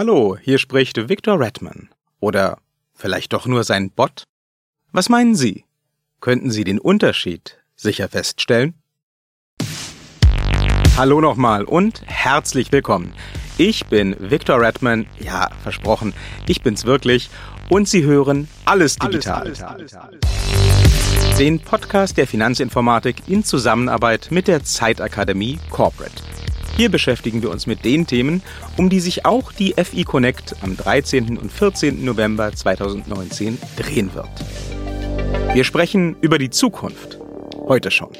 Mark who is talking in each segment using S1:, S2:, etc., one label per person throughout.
S1: Hallo, hier spricht Victor Redman. Oder vielleicht doch nur sein Bot? Was meinen Sie? Könnten Sie den Unterschied sicher feststellen? Hallo nochmal und herzlich willkommen. Ich bin Victor Redman, ja, versprochen, ich bin's wirklich und Sie hören alles digital. Alles, alles, alles, Den Podcast der Finanzinformatik in Zusammenarbeit mit der Zeitakademie Corporate. Hier beschäftigen wir uns mit den Themen, um die sich auch die FI Connect am 13. und 14. November 2019 drehen wird. Wir sprechen über die Zukunft. Heute schon.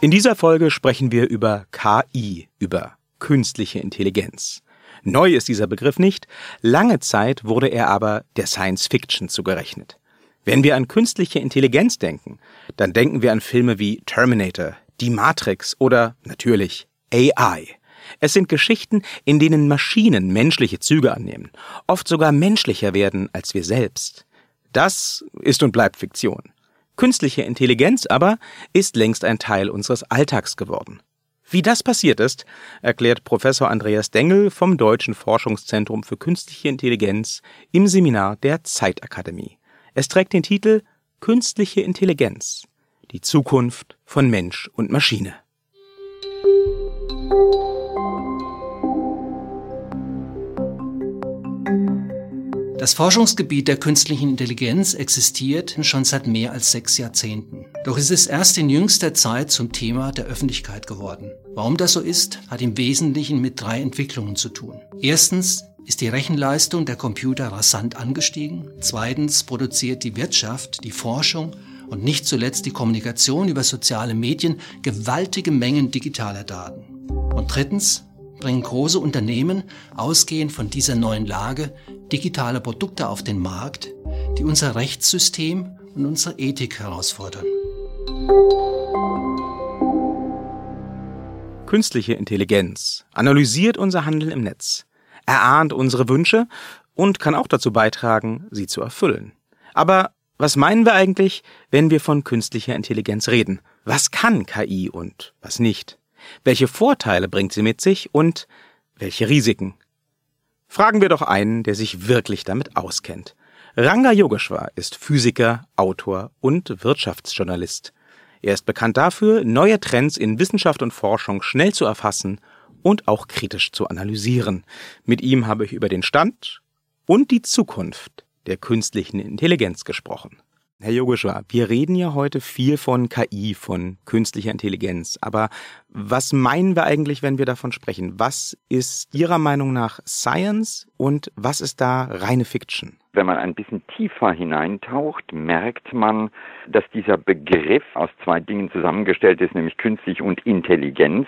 S1: In dieser Folge sprechen wir über KI, über künstliche Intelligenz. Neu ist dieser Begriff nicht, lange Zeit wurde er aber der Science Fiction zugerechnet. Wenn wir an künstliche Intelligenz denken, dann denken wir an Filme wie Terminator, Die Matrix oder natürlich AI. Es sind Geschichten, in denen Maschinen menschliche Züge annehmen, oft sogar menschlicher werden als wir selbst. Das ist und bleibt Fiktion. Künstliche Intelligenz aber ist längst ein Teil unseres Alltags geworden. Wie das passiert ist, erklärt Professor Andreas Dengel vom Deutschen Forschungszentrum für Künstliche Intelligenz im Seminar der Zeitakademie. Es trägt den Titel Künstliche Intelligenz. Die Zukunft von Mensch und Maschine.
S2: Das Forschungsgebiet der künstlichen Intelligenz existiert schon seit mehr als sechs Jahrzehnten. Doch es ist erst in jüngster Zeit zum Thema der Öffentlichkeit geworden. Warum das so ist, hat im Wesentlichen mit drei Entwicklungen zu tun. Erstens ist die Rechenleistung der Computer rasant angestiegen. Zweitens produziert die Wirtschaft, die Forschung und nicht zuletzt die Kommunikation über soziale Medien gewaltige Mengen digitaler Daten. Und drittens bringen große Unternehmen, ausgehend von dieser neuen Lage, digitale Produkte auf den Markt, die unser Rechtssystem und unsere Ethik herausfordern.
S1: Künstliche Intelligenz analysiert unser Handeln im Netz erahnt unsere Wünsche und kann auch dazu beitragen, sie zu erfüllen. Aber was meinen wir eigentlich, wenn wir von künstlicher Intelligenz reden? Was kann KI und was nicht? Welche Vorteile bringt sie mit sich und welche Risiken? Fragen wir doch einen, der sich wirklich damit auskennt. Ranga Yogeshwar ist Physiker, Autor und Wirtschaftsjournalist. Er ist bekannt dafür, neue Trends in Wissenschaft und Forschung schnell zu erfassen und auch kritisch zu analysieren. Mit ihm habe ich über den Stand und die Zukunft der künstlichen Intelligenz gesprochen. Herr Yogeshwar, wir reden ja heute viel von KI, von künstlicher Intelligenz. Aber was meinen wir eigentlich, wenn wir davon sprechen? Was ist Ihrer Meinung nach Science und was ist da reine Fiction?
S3: Wenn man ein bisschen tiefer hineintaucht, merkt man, dass dieser Begriff aus zwei Dingen zusammengestellt ist, nämlich künstlich und Intelligenz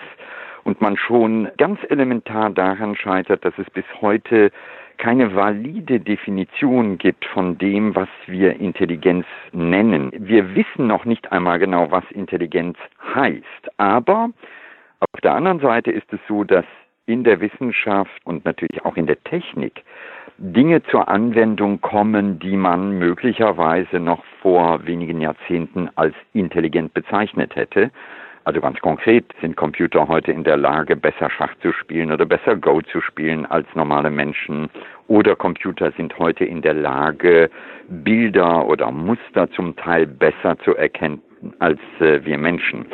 S3: und man schon ganz elementar daran scheitert, dass es bis heute keine valide Definition gibt von dem, was wir Intelligenz nennen. Wir wissen noch nicht einmal genau, was Intelligenz heißt. Aber auf der anderen Seite ist es so, dass in der Wissenschaft und natürlich auch in der Technik Dinge zur Anwendung kommen, die man möglicherweise noch vor wenigen Jahrzehnten als intelligent bezeichnet hätte. Also ganz konkret sind Computer heute in der Lage, besser Schach zu spielen oder besser Go zu spielen als normale Menschen. Oder Computer sind heute in der Lage, Bilder oder Muster zum Teil besser zu erkennen als äh, wir Menschen.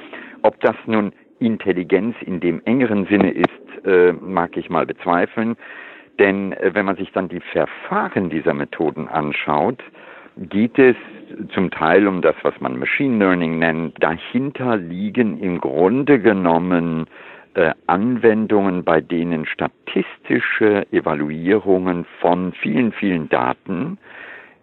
S3: Ob das nun Intelligenz in dem engeren Sinne ist, äh, mag ich mal bezweifeln. Denn äh, wenn man sich dann die Verfahren dieser Methoden anschaut, geht es zum Teil um das, was man Machine Learning nennt. Dahinter liegen im Grunde genommen äh, Anwendungen, bei denen statistische Evaluierungen von vielen, vielen Daten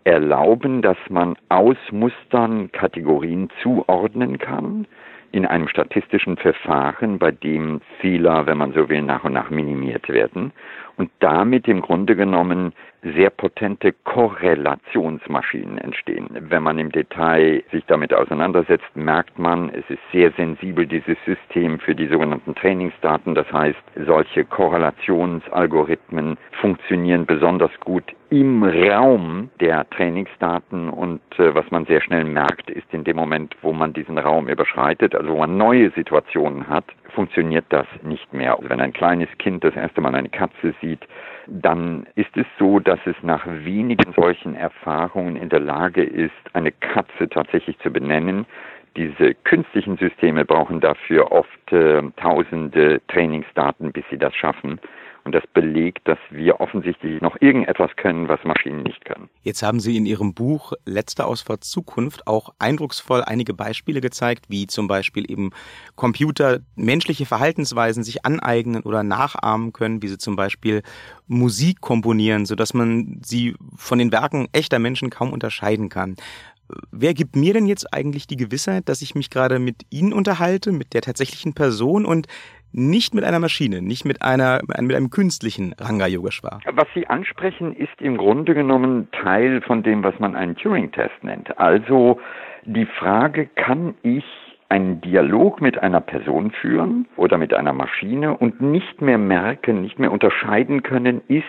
S3: erlauben, dass man aus Mustern Kategorien zuordnen kann in einem statistischen Verfahren, bei dem Fehler, wenn man so will, nach und nach minimiert werden. Und damit im Grunde genommen sehr potente Korrelationsmaschinen entstehen. Wenn man im Detail sich damit auseinandersetzt, merkt man, es ist sehr sensibel, dieses System für die sogenannten Trainingsdaten. Das heißt, solche Korrelationsalgorithmen funktionieren besonders gut im Raum der Trainingsdaten und äh, was man sehr schnell merkt, ist in dem Moment, wo man diesen Raum überschreitet, also wo man neue Situationen hat, funktioniert das nicht mehr. Also wenn ein kleines Kind das erste Mal eine Katze sieht, dann ist es so, dass es nach wenigen solchen Erfahrungen in der Lage ist, eine Katze tatsächlich zu benennen. Diese künstlichen Systeme brauchen dafür oft äh, tausende Trainingsdaten, bis sie das schaffen. Und das belegt, dass wir offensichtlich noch irgendetwas können, was Maschinen nicht können.
S1: Jetzt haben Sie in Ihrem Buch Letzte Ausfahrt Zukunft auch eindrucksvoll einige Beispiele gezeigt, wie zum Beispiel eben Computer menschliche Verhaltensweisen sich aneignen oder nachahmen können, wie sie zum Beispiel Musik komponieren, sodass man sie von den Werken echter Menschen kaum unterscheiden kann wer gibt mir denn jetzt eigentlich die Gewissheit, dass ich mich gerade mit Ihnen unterhalte, mit der tatsächlichen Person und nicht mit einer Maschine, nicht mit einer mit einem künstlichen Ranga Yogeshwar.
S3: Was Sie ansprechen, ist im Grunde genommen Teil von dem, was man einen Turing-Test nennt. Also die Frage, kann ich einen Dialog mit einer Person führen oder mit einer Maschine und nicht mehr merken, nicht mehr unterscheiden können, ist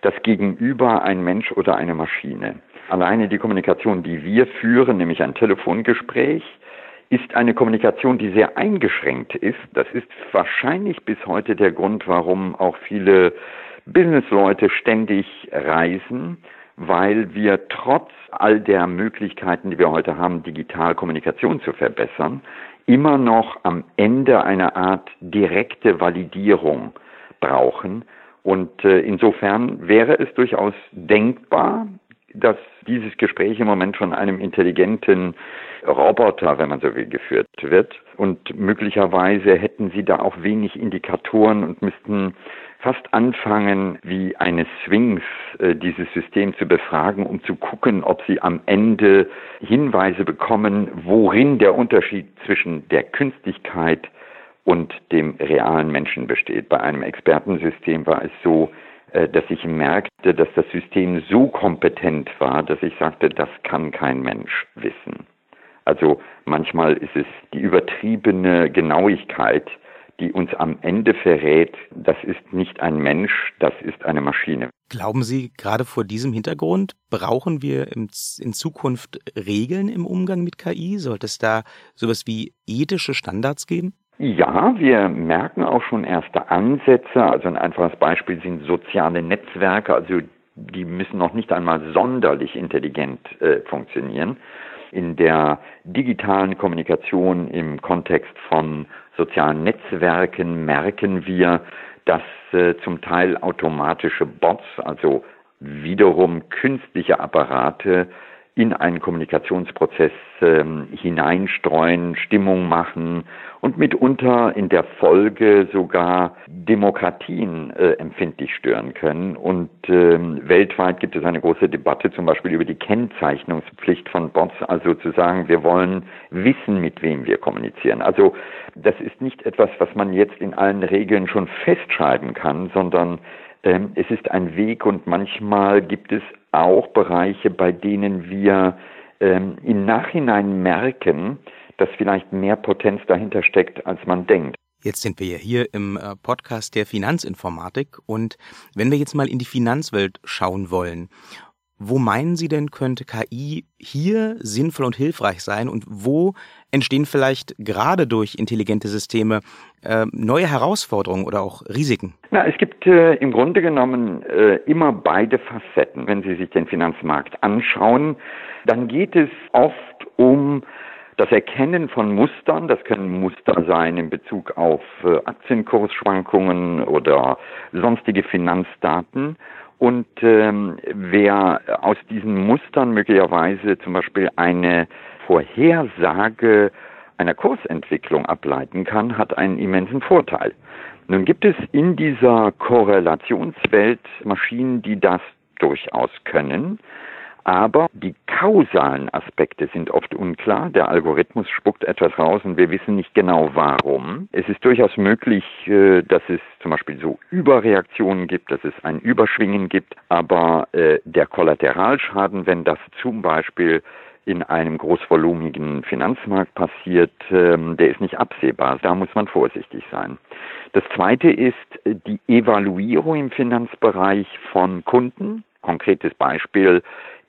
S3: das Gegenüber ein Mensch oder eine Maschine. Alleine die Kommunikation, die wir führen, nämlich ein Telefongespräch, ist eine Kommunikation, die sehr eingeschränkt ist. Das ist wahrscheinlich bis heute der Grund, warum auch viele Businessleute ständig reisen, weil wir trotz all der Möglichkeiten, die wir heute haben, digital Kommunikation zu verbessern, immer noch am Ende eine Art direkte Validierung brauchen. Und äh, insofern wäre es durchaus denkbar, dass dieses Gespräch im Moment von einem intelligenten Roboter, wenn man so will, geführt wird. Und möglicherweise hätten sie da auch wenig Indikatoren und müssten fast anfangen, wie eine Sphinx äh, dieses System zu befragen, um zu gucken, ob sie am Ende Hinweise bekommen, worin der Unterschied zwischen der Künstlichkeit und dem realen Menschen besteht. Bei einem Expertensystem war es so, dass ich merkte, dass das System so kompetent war, dass ich sagte, das kann kein Mensch wissen. Also manchmal ist es die übertriebene Genauigkeit, die uns am Ende verrät, das ist nicht ein Mensch, das ist eine Maschine.
S1: Glauben Sie, gerade vor diesem Hintergrund brauchen wir in Zukunft Regeln im Umgang mit KI? Sollte es da sowas wie ethische Standards geben?
S3: Ja, wir merken auch schon erste Ansätze. Also ein einfaches Beispiel sind soziale Netzwerke. Also die müssen noch nicht einmal sonderlich intelligent äh, funktionieren. In der digitalen Kommunikation im Kontext von sozialen Netzwerken merken wir, dass äh, zum Teil automatische Bots, also wiederum künstliche Apparate, in einen Kommunikationsprozess ähm, hineinstreuen, Stimmung machen und mitunter in der Folge sogar Demokratien äh, empfindlich stören können. Und ähm, weltweit gibt es eine große Debatte zum Beispiel über die Kennzeichnungspflicht von Bots, also zu sagen, wir wollen wissen, mit wem wir kommunizieren. Also das ist nicht etwas, was man jetzt in allen Regeln schon festschreiben kann, sondern ähm, es ist ein Weg und manchmal gibt es auch Bereiche, bei denen wir ähm, im Nachhinein merken, dass vielleicht mehr Potenz dahinter steckt, als man denkt.
S1: Jetzt sind wir ja hier im äh, Podcast der Finanzinformatik und wenn wir jetzt mal in die Finanzwelt schauen wollen wo meinen Sie denn, könnte KI hier sinnvoll und hilfreich sein und wo entstehen vielleicht gerade durch intelligente Systeme äh, neue Herausforderungen oder auch Risiken?
S3: Na, es gibt äh, im Grunde genommen äh, immer beide Facetten. Wenn Sie sich den Finanzmarkt anschauen, dann geht es oft um das Erkennen von Mustern, das können Muster sein in Bezug auf äh, Aktienkursschwankungen oder sonstige Finanzdaten. Und ähm, wer aus diesen Mustern möglicherweise zum Beispiel eine Vorhersage einer Kursentwicklung ableiten kann, hat einen immensen Vorteil. Nun gibt es in dieser Korrelationswelt Maschinen, die das durchaus können. Aber die kausalen Aspekte sind oft unklar. Der Algorithmus spuckt etwas raus und wir wissen nicht genau warum. Es ist durchaus möglich, äh, dass es zum Beispiel so Überreaktionen gibt, dass es ein Überschwingen gibt, aber äh, der Kollateralschaden, wenn das zum Beispiel in einem großvolumigen Finanzmarkt passiert, ähm, der ist nicht absehbar. Da muss man vorsichtig sein. Das Zweite ist die Evaluierung im Finanzbereich von Kunden. Konkretes Beispiel,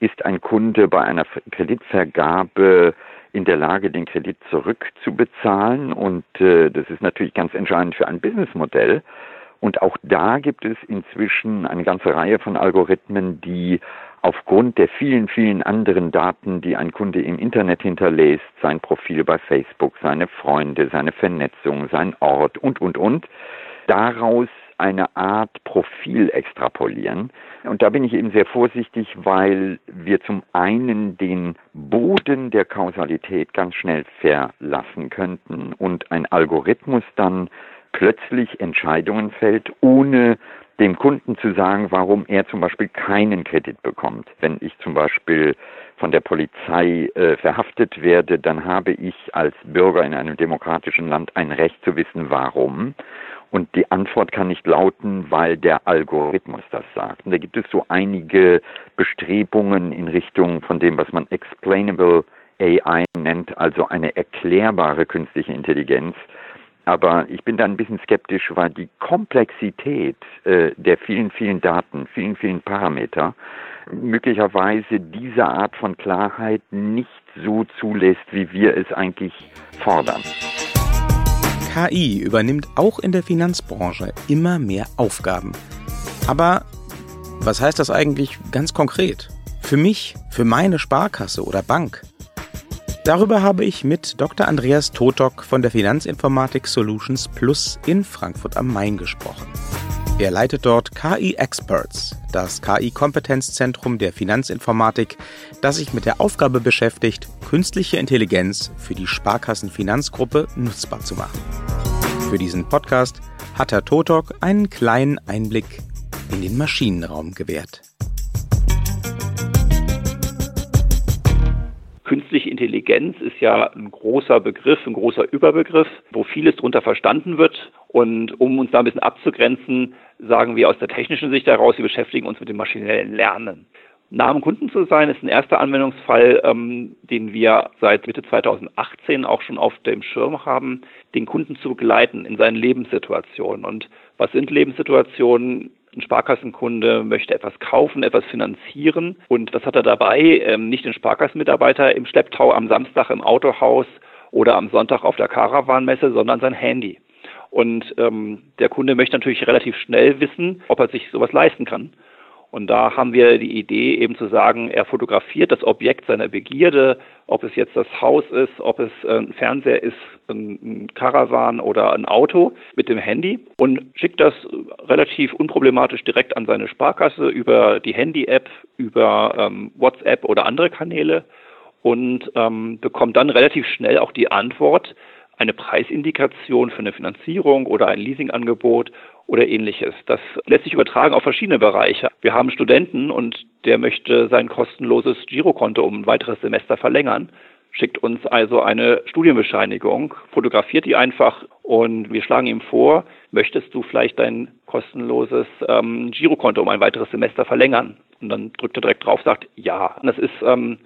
S3: ist ein Kunde bei einer Kreditvergabe in der Lage, den Kredit zurückzubezahlen. Und äh, das ist natürlich ganz entscheidend für ein Businessmodell. Und auch da gibt es inzwischen eine ganze Reihe von Algorithmen, die aufgrund der vielen, vielen anderen Daten, die ein Kunde im Internet hinterlässt, sein Profil bei Facebook, seine Freunde, seine Vernetzung, sein Ort und, und, und, daraus eine Art Profil extrapolieren. Und da bin ich eben sehr vorsichtig, weil wir zum einen den Boden der Kausalität ganz schnell verlassen könnten und ein Algorithmus dann plötzlich Entscheidungen fällt, ohne dem Kunden zu sagen, warum er zum Beispiel keinen Kredit bekommt. Wenn ich zum Beispiel von der Polizei äh, verhaftet werde, dann habe ich als Bürger in einem demokratischen Land ein Recht zu wissen, warum. Und die Antwort kann nicht lauten, weil der Algorithmus das sagt. Und da gibt es so einige Bestrebungen in Richtung von dem, was man explainable AI nennt, also eine erklärbare künstliche Intelligenz. Aber ich bin da ein bisschen skeptisch, weil die Komplexität äh, der vielen, vielen Daten, vielen, vielen Parameter möglicherweise diese Art von Klarheit nicht so zulässt, wie wir es eigentlich fordern.
S1: KI übernimmt auch in der Finanzbranche immer mehr Aufgaben. Aber was heißt das eigentlich ganz konkret? Für mich, für meine Sparkasse oder Bank? Darüber habe ich mit Dr. Andreas Totok von der Finanzinformatik Solutions Plus in Frankfurt am Main gesprochen. Er leitet dort KI Experts, das KI-Kompetenzzentrum der Finanzinformatik, das sich mit der Aufgabe beschäftigt, künstliche Intelligenz für die Sparkassenfinanzgruppe nutzbar zu machen. Für diesen Podcast hat Herr Totok einen kleinen Einblick in den Maschinenraum gewährt.
S4: Künstliche Intelligenz ist ja ein großer Begriff, ein großer Überbegriff, wo vieles darunter verstanden wird. Und um uns da ein bisschen abzugrenzen, sagen wir aus der technischen Sicht heraus, wir beschäftigen uns mit dem maschinellen Lernen. Nah am Kunden zu sein ist ein erster Anwendungsfall, ähm, den wir seit Mitte 2018 auch schon auf dem Schirm haben, den Kunden zu begleiten in seinen Lebenssituationen. Und was sind Lebenssituationen? Ein Sparkassenkunde möchte etwas kaufen, etwas finanzieren. Und was hat er dabei? Ähm, nicht den Sparkassenmitarbeiter im Schlepptau am Samstag im Autohaus oder am Sonntag auf der Karawanmesse, sondern sein Handy. Und ähm, der Kunde möchte natürlich relativ schnell wissen, ob er sich sowas leisten kann. Und da haben wir die Idee eben zu sagen, er fotografiert das Objekt seiner Begierde, ob es jetzt das Haus ist, ob es äh, ein Fernseher ist, ein Caravan oder ein Auto mit dem Handy und schickt das relativ unproblematisch direkt an seine Sparkasse über die Handy-App, über ähm, WhatsApp oder andere Kanäle und ähm, bekommt dann relativ schnell auch die Antwort, eine Preisindikation für eine Finanzierung oder ein Leasingangebot oder ähnliches. Das lässt sich übertragen auf verschiedene Bereiche. Wir haben Studenten und der möchte sein kostenloses Girokonto um ein weiteres Semester verlängern schickt uns also eine Studienbescheinigung, fotografiert die einfach und wir schlagen ihm vor, möchtest du vielleicht dein kostenloses ähm, Girokonto um ein weiteres Semester verlängern? Und dann drückt er direkt drauf, sagt ja. Das ist ähm,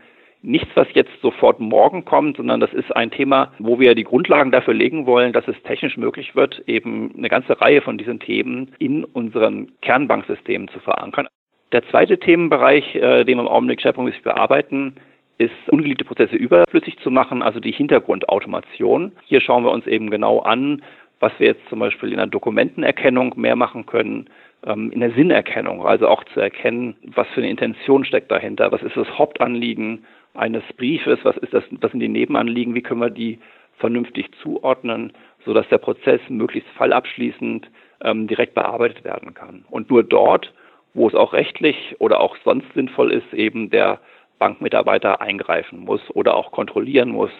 S4: nichts, was jetzt sofort morgen kommt, sondern das ist ein Thema, wo wir die Grundlagen dafür legen wollen, dass es technisch möglich wird, eben eine ganze Reihe von diesen Themen in unseren Kernbanksystemen zu verankern. Der zweite Themenbereich, äh, den wir im Augenblick schwerpunktmäßig bearbeiten, ist ungeliebte Prozesse überflüssig zu machen, also die Hintergrundautomation. Hier schauen wir uns eben genau an, was wir jetzt zum Beispiel in der Dokumentenerkennung mehr machen können, ähm, in der Sinnerkennung, also auch zu erkennen, was für eine Intention steckt dahinter, was ist das Hauptanliegen, eines Briefes, was ist das, was sind die Nebenanliegen, wie können wir die vernünftig zuordnen, sodass der Prozess möglichst fallabschließend ähm, direkt bearbeitet werden kann. Und nur dort, wo es auch rechtlich oder auch sonst sinnvoll ist, eben der Bankmitarbeiter eingreifen muss oder auch kontrollieren muss,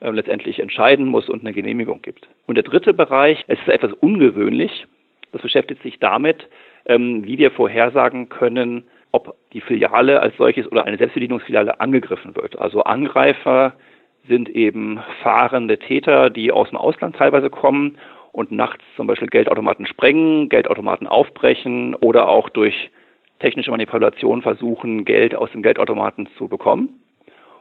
S4: äh, letztendlich entscheiden muss und eine Genehmigung gibt. Und der dritte Bereich, es ist etwas ungewöhnlich, das beschäftigt sich damit, ähm, wie wir vorhersagen können, ob die Filiale als solches oder eine Selbstbedienungsfiliale angegriffen wird. Also Angreifer sind eben fahrende Täter, die aus dem Ausland teilweise kommen und nachts zum Beispiel Geldautomaten sprengen, Geldautomaten aufbrechen oder auch durch technische Manipulation versuchen, Geld aus dem Geldautomaten zu bekommen.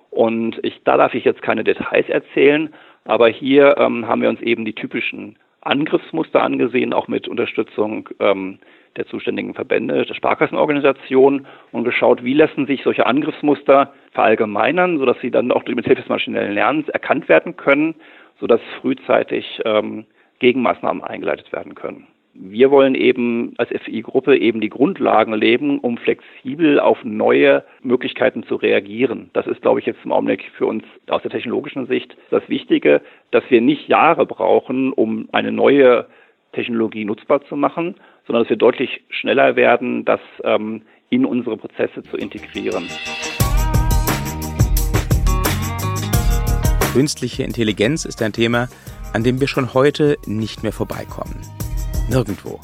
S4: Und ich, da darf ich jetzt keine Details erzählen, aber hier ähm, haben wir uns eben die typischen Angriffsmuster angesehen, auch mit Unterstützung ähm, der zuständigen Verbände, der Sparkassenorganisation und geschaut, wie lassen sich solche Angriffsmuster verallgemeinern, sodass sie dann auch mit Hilfe des maschinellen Lernens erkannt werden können, sodass frühzeitig ähm, Gegenmaßnahmen eingeleitet werden können. Wir wollen eben als FI-Gruppe eben die Grundlagen leben, um flexibel auf neue Möglichkeiten zu reagieren. Das ist, glaube ich, jetzt im Augenblick für uns aus der technologischen Sicht das Wichtige, dass wir nicht Jahre brauchen, um eine neue Technologie nutzbar zu machen, sondern dass wir deutlich schneller werden, das ähm, in unsere Prozesse zu integrieren.
S1: Künstliche Intelligenz ist ein Thema, an dem wir schon heute nicht mehr vorbeikommen. Nirgendwo.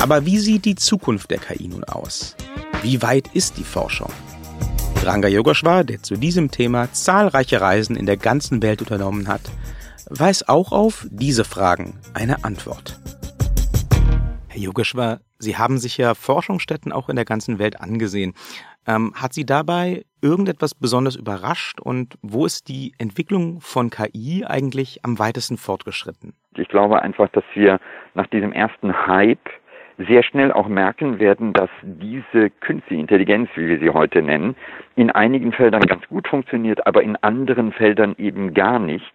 S1: Aber wie sieht die Zukunft der KI nun aus? Wie weit ist die Forschung? Ranga Yogeshwar, der zu diesem Thema zahlreiche Reisen in der ganzen Welt unternommen hat, weiß auch auf diese Fragen eine Antwort. Herr Yogeshwar, Sie haben sich ja Forschungsstätten auch in der ganzen Welt angesehen. Ähm, hat Sie dabei irgendetwas besonders überrascht und wo ist die Entwicklung von KI eigentlich am weitesten fortgeschritten?
S3: Ich glaube einfach, dass wir nach diesem ersten Hype sehr schnell auch merken werden, dass diese künstliche Intelligenz, wie wir sie heute nennen, in einigen Feldern ganz gut funktioniert, aber in anderen Feldern eben gar nicht.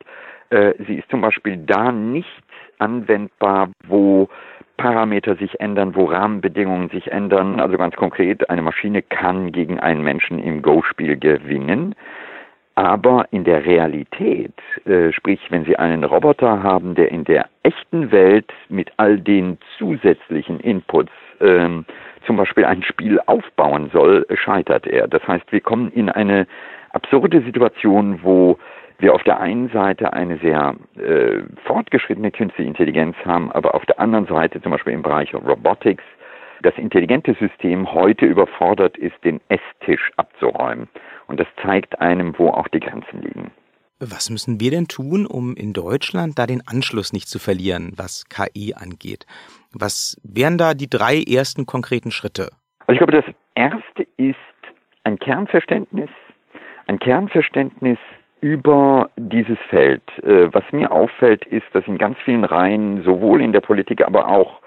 S3: Äh, sie ist zum Beispiel da nicht anwendbar, wo Parameter sich ändern, wo Rahmenbedingungen sich ändern. Also ganz konkret, eine Maschine kann gegen einen Menschen im Go-Spiel gewinnen. Aber in der Realität, äh, sprich, wenn Sie einen Roboter haben, der in der echten Welt mit all den zusätzlichen Inputs ähm, zum Beispiel ein Spiel aufbauen soll, scheitert er. Das heißt, wir kommen in eine absurde Situation, wo wir auf der einen Seite eine sehr äh, fortgeschrittene künstliche Intelligenz haben, aber auf der anderen Seite zum Beispiel im Bereich Robotics das intelligente System heute überfordert ist, den Esstisch abzuräumen. Und das zeigt einem, wo auch die Grenzen liegen.
S1: Was müssen wir denn tun, um in Deutschland da den Anschluss nicht zu verlieren, was KI angeht? Was wären da die drei ersten konkreten Schritte?
S3: Also ich glaube, das erste ist ein Kernverständnis, ein Kernverständnis über dieses Feld. Äh, was mir auffällt, ist, dass in ganz vielen Reihen, sowohl in der Politik, aber auch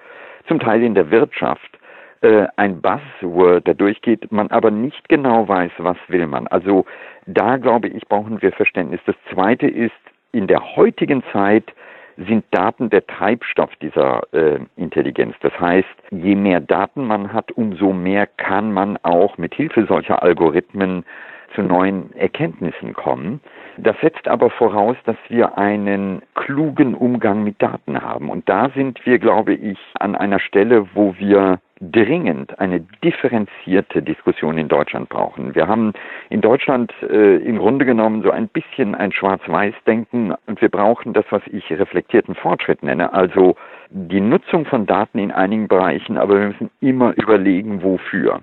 S3: zum Teil in der Wirtschaft, äh, ein Buzzword da durchgeht, man aber nicht genau weiß, was will man. Also da glaube ich, brauchen wir Verständnis. Das Zweite ist, in der heutigen Zeit sind Daten der Treibstoff dieser äh, Intelligenz. Das heißt, je mehr Daten man hat, umso mehr kann man auch mit Hilfe solcher Algorithmen zu neuen Erkenntnissen kommen. Das setzt aber voraus, dass wir einen klugen Umgang mit Daten haben. Und da sind wir, glaube ich, an einer Stelle, wo wir dringend eine differenzierte Diskussion in Deutschland brauchen. Wir haben in Deutschland äh, im Grunde genommen so ein bisschen ein Schwarz-Weiß-Denken und wir brauchen das, was ich reflektierten Fortschritt nenne, also die Nutzung von Daten in einigen Bereichen, aber wir müssen immer überlegen, wofür.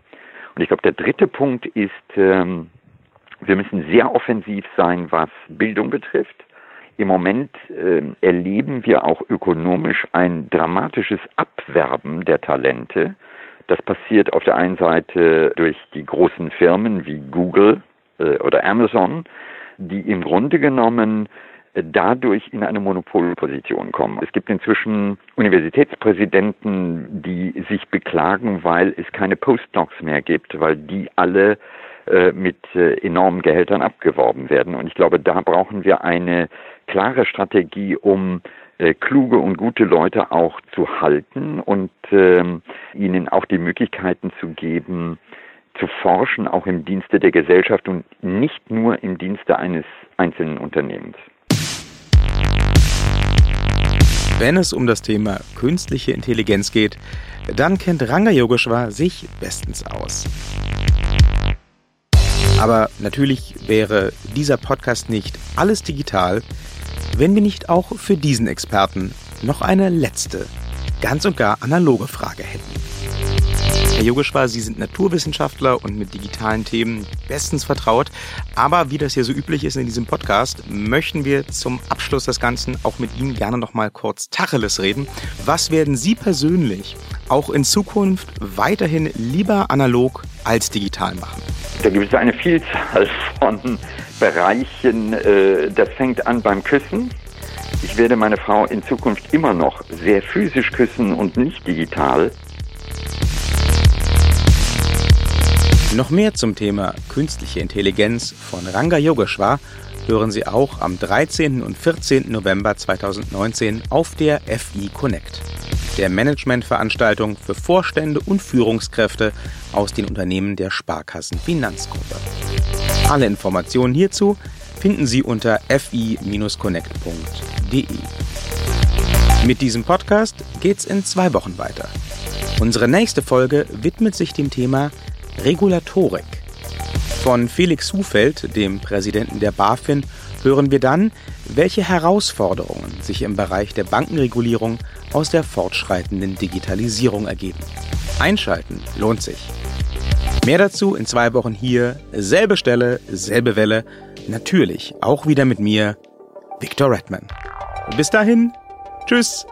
S3: Und ich glaube, der dritte Punkt ist, ähm, wir müssen sehr offensiv sein, was Bildung betrifft. Im Moment äh, erleben wir auch ökonomisch ein dramatisches Abwerben der Talente. Das passiert auf der einen Seite durch die großen Firmen wie Google äh, oder Amazon, die im Grunde genommen äh, dadurch in eine Monopolposition kommen. Es gibt inzwischen Universitätspräsidenten, die sich beklagen, weil es keine Postdocs mehr gibt, weil die alle mit äh, enormen Gehältern abgeworben werden. Und ich glaube, da brauchen wir eine klare Strategie, um äh, kluge und gute Leute auch zu halten und ähm, ihnen auch die Möglichkeiten zu geben, zu forschen, auch im Dienste der Gesellschaft und nicht nur im Dienste eines einzelnen Unternehmens.
S1: Wenn es um das Thema künstliche Intelligenz geht, dann kennt Ranga Yogeshwar sich bestens aus. Aber natürlich wäre dieser Podcast nicht alles digital, wenn wir nicht auch für diesen Experten noch eine letzte, ganz und gar analoge Frage hätten. Herr Yogeshwar, Sie sind Naturwissenschaftler und mit digitalen Themen bestens vertraut. Aber wie das hier so üblich ist in diesem Podcast, möchten wir zum Abschluss des Ganzen auch mit Ihnen gerne noch mal kurz Tacheles reden. Was werden Sie persönlich auch in Zukunft weiterhin lieber analog als digital machen?
S3: Da gibt es eine Vielzahl von Bereichen. Äh, das fängt an beim Küssen. Ich werde meine Frau in Zukunft immer noch sehr physisch küssen und nicht digital.
S1: Noch mehr zum Thema künstliche Intelligenz von Ranga Yogeshwar hören Sie auch am 13. und 14. November 2019 auf der FI Connect, der Managementveranstaltung für Vorstände und Führungskräfte aus den Unternehmen der Sparkassen Finanzgruppe. Alle Informationen hierzu finden Sie unter fi-connect.de. Mit diesem Podcast geht's in zwei Wochen weiter. Unsere nächste Folge widmet sich dem Thema Regulatorik. Von Felix Hufeld, dem Präsidenten der BaFin, hören wir dann, welche Herausforderungen sich im Bereich der Bankenregulierung aus der fortschreitenden Digitalisierung ergeben. Einschalten lohnt sich. Mehr dazu in zwei Wochen hier, selbe Stelle, selbe Welle, natürlich auch wieder mit mir, Victor Redman. Bis dahin, tschüss.